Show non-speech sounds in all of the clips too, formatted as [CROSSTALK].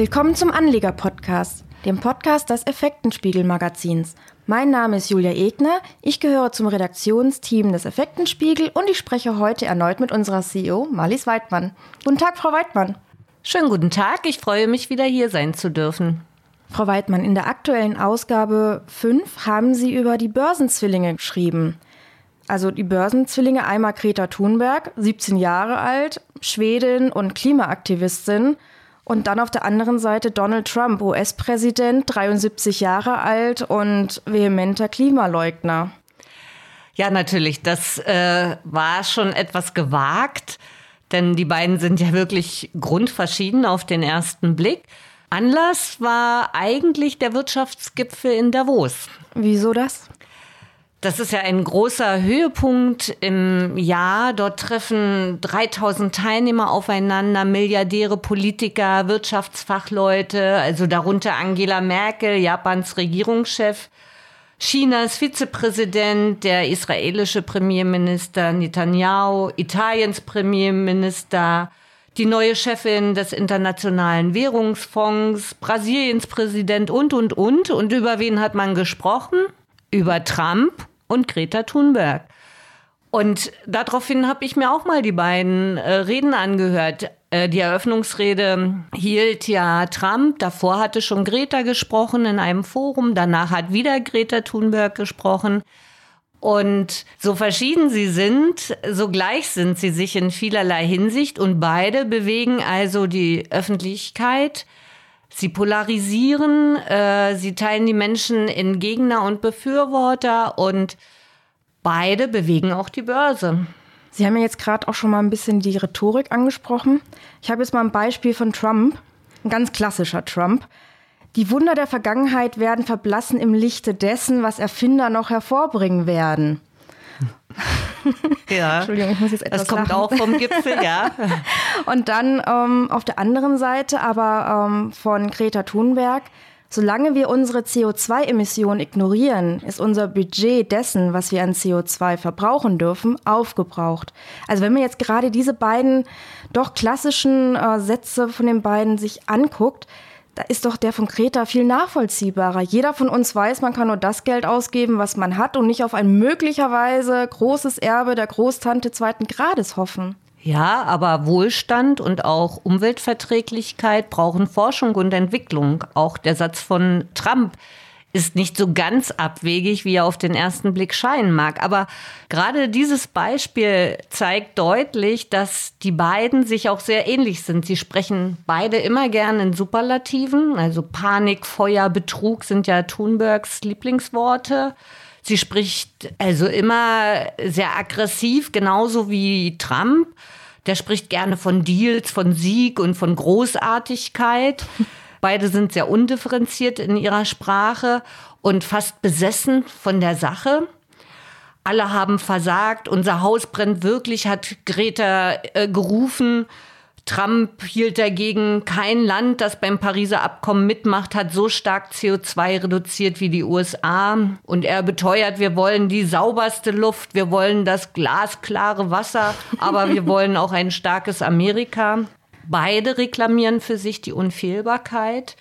Willkommen zum Anleger-Podcast, dem Podcast des Effektenspiegel-Magazins. Mein Name ist Julia Egner, ich gehöre zum Redaktionsteam des Effektenspiegel und ich spreche heute erneut mit unserer CEO Marlies Weidmann. Guten Tag, Frau Weidmann. Schönen guten Tag, ich freue mich, wieder hier sein zu dürfen. Frau Weidmann, in der aktuellen Ausgabe 5 haben Sie über die Börsenzwillinge geschrieben. Also die Börsenzwillinge, einmal Greta Thunberg, 17 Jahre alt, Schwedin und Klimaaktivistin – und dann auf der anderen Seite Donald Trump, US-Präsident, 73 Jahre alt und vehementer Klimaleugner. Ja, natürlich. Das äh, war schon etwas gewagt, denn die beiden sind ja wirklich grundverschieden auf den ersten Blick. Anlass war eigentlich der Wirtschaftsgipfel in Davos. Wieso das? Das ist ja ein großer Höhepunkt im Jahr. Dort treffen 3000 Teilnehmer aufeinander, Milliardäre, Politiker, Wirtschaftsfachleute, also darunter Angela Merkel, Japans Regierungschef, Chinas Vizepräsident, der israelische Premierminister Netanyahu, Italiens Premierminister, die neue Chefin des Internationalen Währungsfonds, Brasiliens Präsident und, und, und. Und über wen hat man gesprochen? Über Trump und Greta Thunberg. Und daraufhin habe ich mir auch mal die beiden äh, Reden angehört. Äh, die Eröffnungsrede hielt ja Trump, davor hatte schon Greta gesprochen in einem Forum, danach hat wieder Greta Thunberg gesprochen. Und so verschieden sie sind, so gleich sind sie sich in vielerlei Hinsicht und beide bewegen also die Öffentlichkeit. Sie polarisieren, äh, sie teilen die Menschen in Gegner und Befürworter und beide bewegen auch die Börse. Sie haben ja jetzt gerade auch schon mal ein bisschen die Rhetorik angesprochen. Ich habe jetzt mal ein Beispiel von Trump, ein ganz klassischer Trump. Die Wunder der Vergangenheit werden verblassen im Lichte dessen, was Erfinder noch hervorbringen werden. Ja. [LAUGHS] Entschuldigung, ich muss jetzt etwas Das kommt lachen. auch vom Gipfel, ja. [LAUGHS] Und dann ähm, auf der anderen Seite aber ähm, von Greta Thunberg. Solange wir unsere CO2-Emissionen ignorieren, ist unser Budget dessen, was wir an CO2 verbrauchen dürfen, aufgebraucht. Also wenn man jetzt gerade diese beiden doch klassischen äh, Sätze von den beiden sich anguckt, da ist doch der von Kreta viel nachvollziehbarer. Jeder von uns weiß, man kann nur das Geld ausgeben, was man hat und nicht auf ein möglicherweise großes Erbe der Großtante zweiten Grades hoffen. Ja, aber Wohlstand und auch Umweltverträglichkeit brauchen Forschung und Entwicklung. Auch der Satz von Trump ist nicht so ganz abwegig, wie er auf den ersten Blick scheinen mag. Aber gerade dieses Beispiel zeigt deutlich, dass die beiden sich auch sehr ähnlich sind. Sie sprechen beide immer gern in Superlativen. Also Panik, Feuer, Betrug sind ja Thunbergs Lieblingsworte. Sie spricht also immer sehr aggressiv, genauso wie Trump. Der spricht gerne von Deals, von Sieg und von Großartigkeit. Beide sind sehr undifferenziert in ihrer Sprache und fast besessen von der Sache. Alle haben versagt, unser Haus brennt wirklich, hat Greta äh, gerufen. Trump hielt dagegen, kein Land, das beim Pariser Abkommen mitmacht, hat so stark CO2 reduziert wie die USA. Und er beteuert, wir wollen die sauberste Luft, wir wollen das glasklare Wasser, aber wir [LAUGHS] wollen auch ein starkes Amerika. Beide reklamieren für sich die Unfehlbarkeit.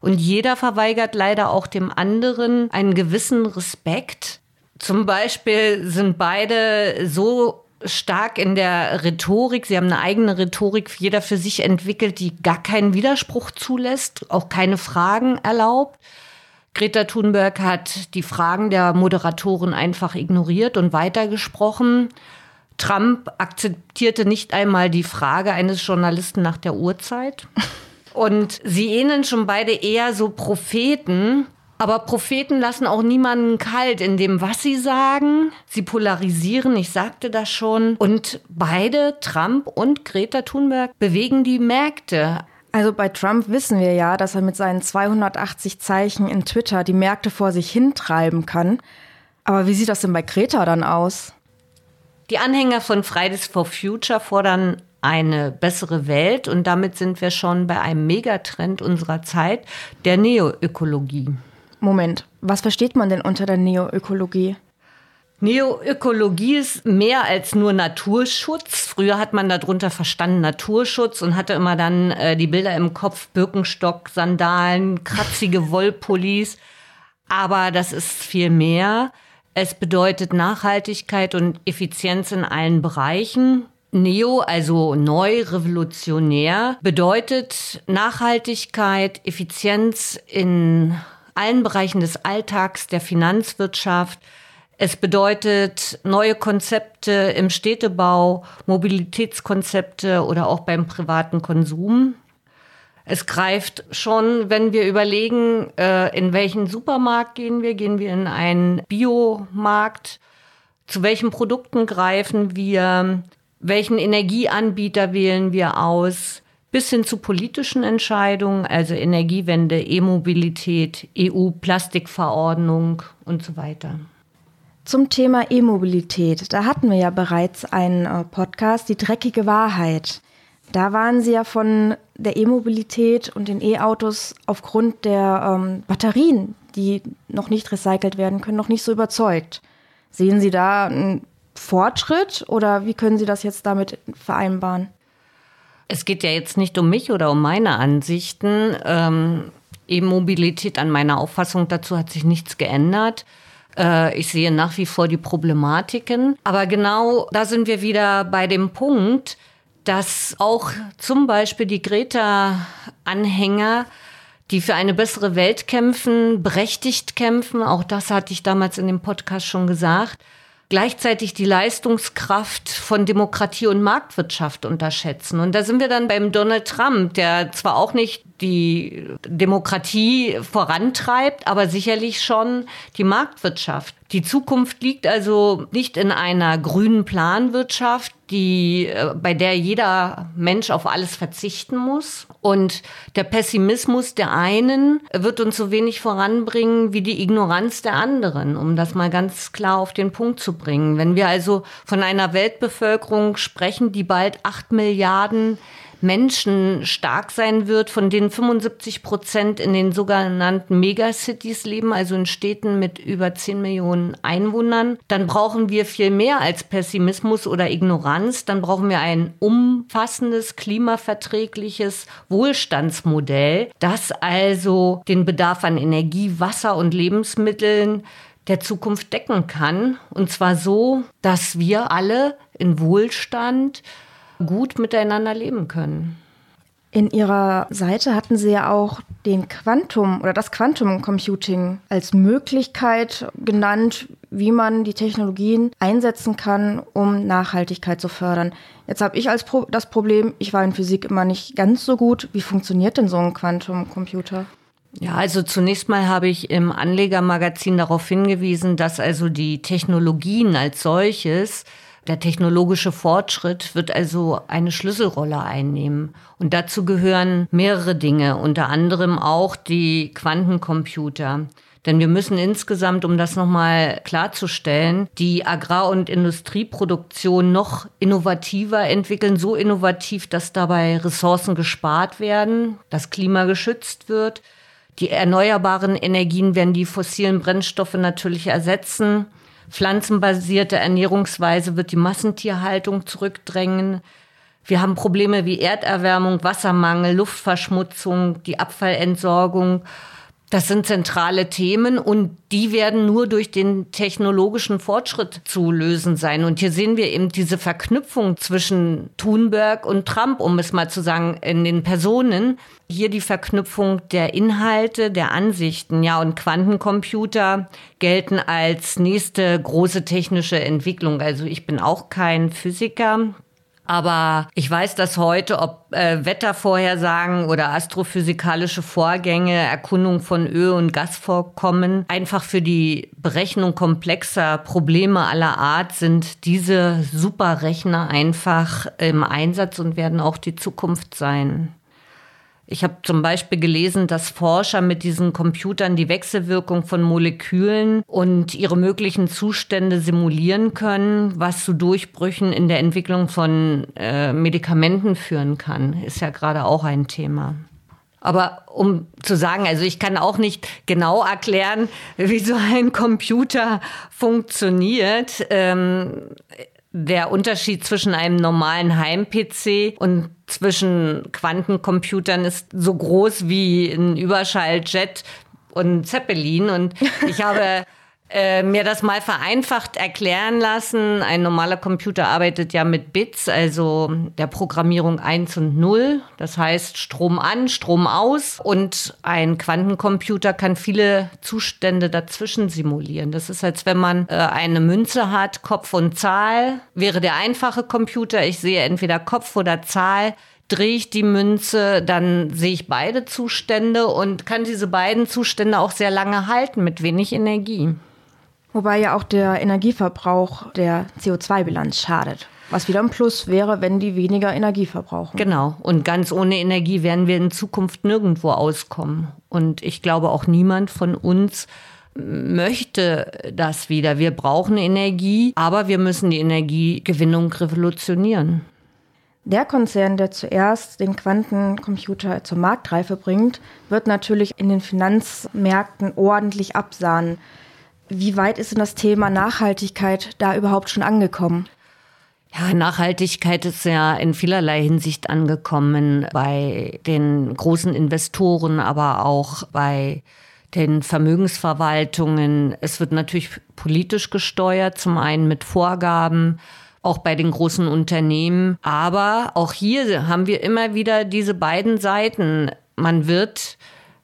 Und jeder verweigert leider auch dem anderen einen gewissen Respekt. Zum Beispiel sind beide so stark in der Rhetorik. Sie haben eine eigene Rhetorik, jeder für sich entwickelt, die gar keinen Widerspruch zulässt, auch keine Fragen erlaubt. Greta Thunberg hat die Fragen der Moderatoren einfach ignoriert und weitergesprochen. Trump akzeptierte nicht einmal die Frage eines Journalisten nach der Uhrzeit. Und sie ähneln schon beide eher so Propheten. Aber Propheten lassen auch niemanden kalt in dem, was sie sagen. Sie polarisieren, ich sagte das schon. Und beide, Trump und Greta Thunberg, bewegen die Märkte. Also bei Trump wissen wir ja, dass er mit seinen 280 Zeichen in Twitter die Märkte vor sich hintreiben kann. Aber wie sieht das denn bei Greta dann aus? Die Anhänger von Fridays for Future fordern eine bessere Welt und damit sind wir schon bei einem Megatrend unserer Zeit, der Neoökologie. Moment, was versteht man denn unter der Neoökologie? Neoökologie ist mehr als nur Naturschutz. Früher hat man darunter verstanden Naturschutz und hatte immer dann äh, die Bilder im Kopf, Birkenstock, Sandalen, kratzige Wollpullis. Aber das ist viel mehr. Es bedeutet Nachhaltigkeit und Effizienz in allen Bereichen. Neo, also neu, revolutionär, bedeutet Nachhaltigkeit, Effizienz in allen Bereichen des Alltags, der Finanzwirtschaft, es bedeutet neue Konzepte im Städtebau, Mobilitätskonzepte oder auch beim privaten Konsum. Es greift schon, wenn wir überlegen, äh, in welchen Supermarkt gehen wir, gehen wir in einen Biomarkt, zu welchen Produkten greifen wir, welchen Energieanbieter wählen wir aus, bis hin zu politischen Entscheidungen, also Energiewende, E-Mobilität, EU-Plastikverordnung und so weiter. Zum Thema E-Mobilität, da hatten wir ja bereits einen äh, Podcast, die dreckige Wahrheit. Da waren Sie ja von der E-Mobilität und den E-Autos aufgrund der ähm, Batterien, die noch nicht recycelt werden können, noch nicht so überzeugt. Sehen Sie da einen Fortschritt oder wie können Sie das jetzt damit vereinbaren? Es geht ja jetzt nicht um mich oder um meine Ansichten. Ähm, E-Mobilität an meiner Auffassung dazu hat sich nichts geändert. Äh, ich sehe nach wie vor die Problematiken. Aber genau da sind wir wieder bei dem Punkt, dass auch zum Beispiel die Greta-Anhänger die für eine bessere Welt kämpfen, berechtigt kämpfen, auch das hatte ich damals in dem Podcast schon gesagt, gleichzeitig die Leistungskraft von Demokratie und Marktwirtschaft unterschätzen. Und da sind wir dann beim Donald Trump, der zwar auch nicht die Demokratie vorantreibt, aber sicherlich schon die Marktwirtschaft. Die Zukunft liegt also nicht in einer grünen Planwirtschaft, die, äh, bei der jeder Mensch auf alles verzichten muss. Und der Pessimismus der einen wird uns so wenig voranbringen wie die Ignoranz der anderen, um das mal ganz klar auf den Punkt zu bringen. Wenn wir also von einer Weltbevölkerung sprechen, die bald acht Milliarden Menschen stark sein wird, von denen 75 Prozent in den sogenannten Megacities leben, also in Städten mit über 10 Millionen Einwohnern, dann brauchen wir viel mehr als Pessimismus oder Ignoranz. Dann brauchen wir ein umfassendes, klimaverträgliches Wohlstandsmodell, das also den Bedarf an Energie, Wasser und Lebensmitteln der Zukunft decken kann. Und zwar so, dass wir alle in Wohlstand gut miteinander leben können. In Ihrer Seite hatten Sie ja auch den Quantum oder das Quantum Computing als Möglichkeit genannt, wie man die Technologien einsetzen kann, um Nachhaltigkeit zu fördern. Jetzt habe ich als Pro das Problem, ich war in Physik immer nicht ganz so gut. Wie funktioniert denn so ein Quantum Computer? Ja, also zunächst mal habe ich im Anlegermagazin darauf hingewiesen, dass also die Technologien als solches der technologische Fortschritt wird also eine Schlüsselrolle einnehmen. Und dazu gehören mehrere Dinge, unter anderem auch die Quantencomputer. Denn wir müssen insgesamt, um das nochmal klarzustellen, die Agrar- und Industrieproduktion noch innovativer entwickeln, so innovativ, dass dabei Ressourcen gespart werden, das Klima geschützt wird. Die erneuerbaren Energien werden die fossilen Brennstoffe natürlich ersetzen. Pflanzenbasierte Ernährungsweise wird die Massentierhaltung zurückdrängen. Wir haben Probleme wie Erderwärmung, Wassermangel, Luftverschmutzung, die Abfallentsorgung das sind zentrale Themen und die werden nur durch den technologischen Fortschritt zu lösen sein. Und hier sehen wir eben diese Verknüpfung zwischen Thunberg und Trump, um es mal zu sagen, in den Personen. Hier die Verknüpfung der Inhalte, der Ansichten. Ja, und Quantencomputer gelten als nächste große technische Entwicklung. Also ich bin auch kein Physiker. Aber ich weiß, dass heute, ob äh, Wettervorhersagen oder astrophysikalische Vorgänge, Erkundung von Öl- und Gasvorkommen, einfach für die Berechnung komplexer Probleme aller Art sind diese Superrechner einfach im Einsatz und werden auch die Zukunft sein. Ich habe zum Beispiel gelesen, dass Forscher mit diesen Computern die Wechselwirkung von Molekülen und ihre möglichen Zustände simulieren können, was zu Durchbrüchen in der Entwicklung von äh, Medikamenten führen kann. Ist ja gerade auch ein Thema. Aber um zu sagen, also ich kann auch nicht genau erklären, [LAUGHS] wie so ein Computer funktioniert. Ähm, der Unterschied zwischen einem normalen Heim-PC und zwischen Quantencomputern ist so groß wie ein Überschalljet und Zeppelin. Und ich habe [LAUGHS] äh, mir das mal vereinfacht erklären lassen. Ein normaler Computer arbeitet ja mit Bits, also der Programmierung 1 und 0. Das heißt Strom an, Strom aus. Und ein Quantencomputer kann viele Zustände dazwischen simulieren. Das ist, als wenn man äh, eine Münze hat, Kopf und Zahl. Wäre der einfache Computer, ich sehe entweder Kopf oder Zahl drehe ich die Münze, dann sehe ich beide Zustände und kann diese beiden Zustände auch sehr lange halten mit wenig Energie. Wobei ja auch der Energieverbrauch der CO2-Bilanz schadet. Was wieder ein Plus wäre, wenn die weniger Energie verbrauchen. Genau. Und ganz ohne Energie werden wir in Zukunft nirgendwo auskommen. Und ich glaube auch niemand von uns möchte das wieder. Wir brauchen Energie, aber wir müssen die Energiegewinnung revolutionieren. Der Konzern, der zuerst den Quantencomputer zur Marktreife bringt, wird natürlich in den Finanzmärkten ordentlich absahnen. Wie weit ist denn das Thema Nachhaltigkeit da überhaupt schon angekommen? Ja, Nachhaltigkeit ist ja in vielerlei Hinsicht angekommen bei den großen Investoren, aber auch bei den Vermögensverwaltungen. Es wird natürlich politisch gesteuert, zum einen mit Vorgaben, auch bei den großen Unternehmen. Aber auch hier haben wir immer wieder diese beiden Seiten. Man wird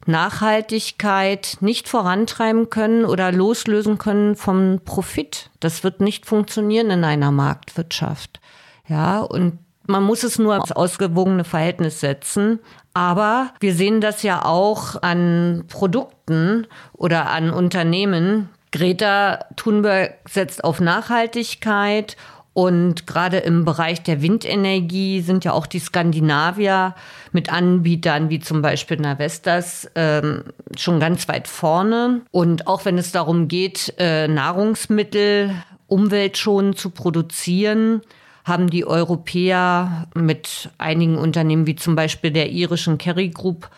Nachhaltigkeit nicht vorantreiben können oder loslösen können vom Profit. Das wird nicht funktionieren in einer Marktwirtschaft. Ja, und man muss es nur ins ausgewogene Verhältnis setzen. Aber wir sehen das ja auch an Produkten oder an Unternehmen. Greta Thunberg setzt auf Nachhaltigkeit und gerade im Bereich der Windenergie sind ja auch die Skandinavier mit Anbietern wie zum Beispiel Navestas ähm, schon ganz weit vorne. Und auch wenn es darum geht, äh, Nahrungsmittel umweltschonend zu produzieren, haben die Europäer mit einigen Unternehmen wie zum Beispiel der irischen Kerry Group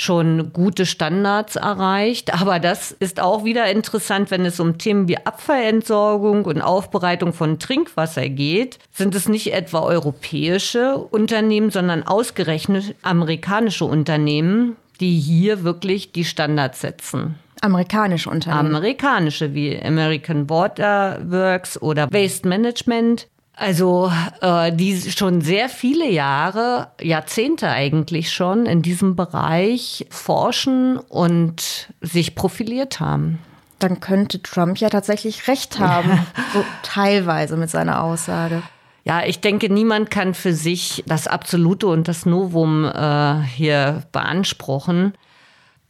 schon gute Standards erreicht. Aber das ist auch wieder interessant, wenn es um Themen wie Abfallentsorgung und Aufbereitung von Trinkwasser geht, sind es nicht etwa europäische Unternehmen, sondern ausgerechnet amerikanische Unternehmen, die hier wirklich die Standards setzen. Amerikanische Unternehmen. Amerikanische wie American Water Works oder Waste Management. Also äh, die schon sehr viele Jahre, Jahrzehnte eigentlich schon in diesem Bereich forschen und sich profiliert haben. Dann könnte Trump ja tatsächlich recht haben, [LAUGHS] so teilweise mit seiner Aussage. Ja, ich denke, niemand kann für sich das Absolute und das Novum äh, hier beanspruchen.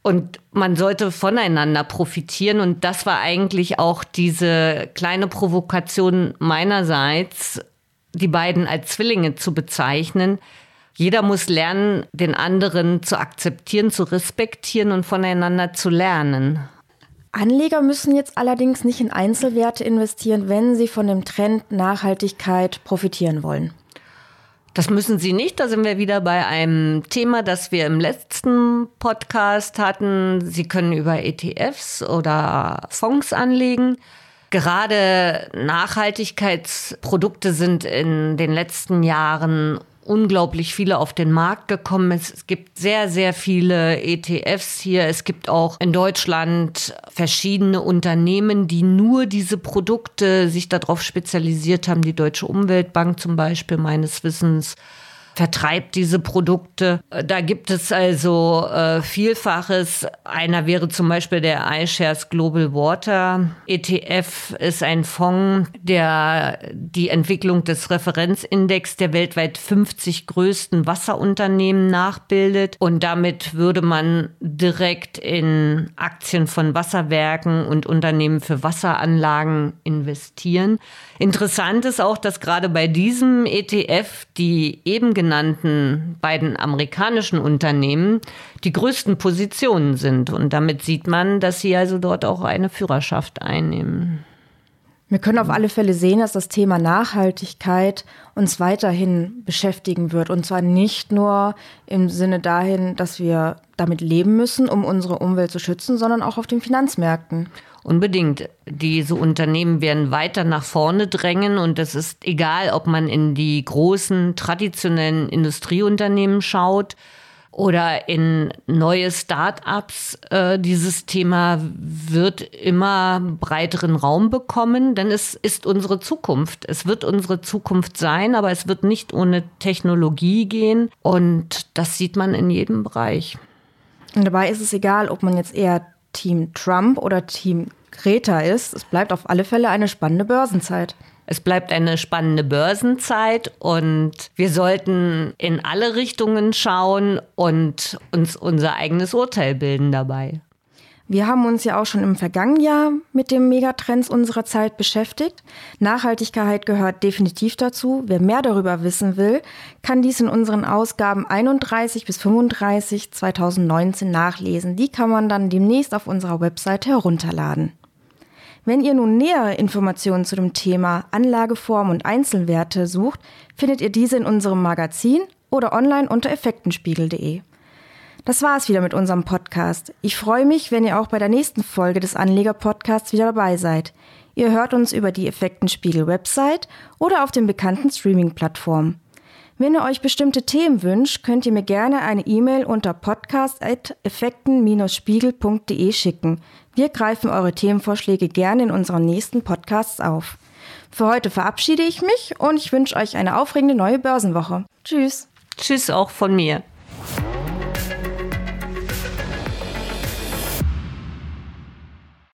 Und man sollte voneinander profitieren. Und das war eigentlich auch diese kleine Provokation meinerseits, die beiden als Zwillinge zu bezeichnen. Jeder muss lernen, den anderen zu akzeptieren, zu respektieren und voneinander zu lernen. Anleger müssen jetzt allerdings nicht in Einzelwerte investieren, wenn sie von dem Trend Nachhaltigkeit profitieren wollen. Das müssen Sie nicht. Da sind wir wieder bei einem Thema, das wir im letzten Podcast hatten. Sie können über ETFs oder Fonds anlegen. Gerade Nachhaltigkeitsprodukte sind in den letzten Jahren unglaublich viele auf den Markt gekommen. Es gibt sehr, sehr viele ETFs hier. Es gibt auch in Deutschland verschiedene Unternehmen, die nur diese Produkte sich darauf spezialisiert haben. Die Deutsche Umweltbank zum Beispiel meines Wissens vertreibt diese Produkte. Da gibt es also äh, Vielfaches. Einer wäre zum Beispiel der iShares Global Water ETF, ist ein Fonds, der die Entwicklung des Referenzindex der weltweit 50 größten Wasserunternehmen nachbildet. Und damit würde man direkt in Aktien von Wasserwerken und Unternehmen für Wasseranlagen investieren. Interessant ist auch, dass gerade bei diesem ETF die eben genannten beiden amerikanischen Unternehmen die größten Positionen sind. Und damit sieht man, dass sie also dort auch eine Führerschaft einnehmen. Wir können auf alle Fälle sehen, dass das Thema Nachhaltigkeit uns weiterhin beschäftigen wird. Und zwar nicht nur im Sinne dahin, dass wir damit leben müssen, um unsere Umwelt zu schützen, sondern auch auf den Finanzmärkten. Unbedingt. Diese Unternehmen werden weiter nach vorne drängen und es ist egal, ob man in die großen traditionellen Industrieunternehmen schaut oder in neue Start-ups. Äh, dieses Thema wird immer breiteren Raum bekommen, denn es ist unsere Zukunft. Es wird unsere Zukunft sein, aber es wird nicht ohne Technologie gehen und das sieht man in jedem Bereich. Und dabei ist es egal, ob man jetzt eher Team Trump oder Team Greta ist. Es bleibt auf alle Fälle eine spannende Börsenzeit. Es bleibt eine spannende Börsenzeit und wir sollten in alle Richtungen schauen und uns unser eigenes Urteil bilden dabei. Wir haben uns ja auch schon im vergangenen Jahr mit den Megatrends unserer Zeit beschäftigt. Nachhaltigkeit gehört definitiv dazu. Wer mehr darüber wissen will, kann dies in unseren Ausgaben 31 bis 35 2019 nachlesen. Die kann man dann demnächst auf unserer Website herunterladen. Wenn ihr nun nähere Informationen zu dem Thema Anlageform und Einzelwerte sucht, findet ihr diese in unserem Magazin oder online unter effektenspiegel.de. Das war es wieder mit unserem Podcast. Ich freue mich, wenn ihr auch bei der nächsten Folge des Anleger-Podcasts wieder dabei seid. Ihr hört uns über die Effektenspiegel-Website oder auf den bekannten Streaming-Plattformen. Wenn ihr euch bestimmte Themen wünscht, könnt ihr mir gerne eine E-Mail unter podcast.effekten-spiegel.de schicken. Wir greifen eure Themenvorschläge gerne in unseren nächsten Podcasts auf. Für heute verabschiede ich mich und ich wünsche euch eine aufregende neue Börsenwoche. Tschüss. Tschüss auch von mir.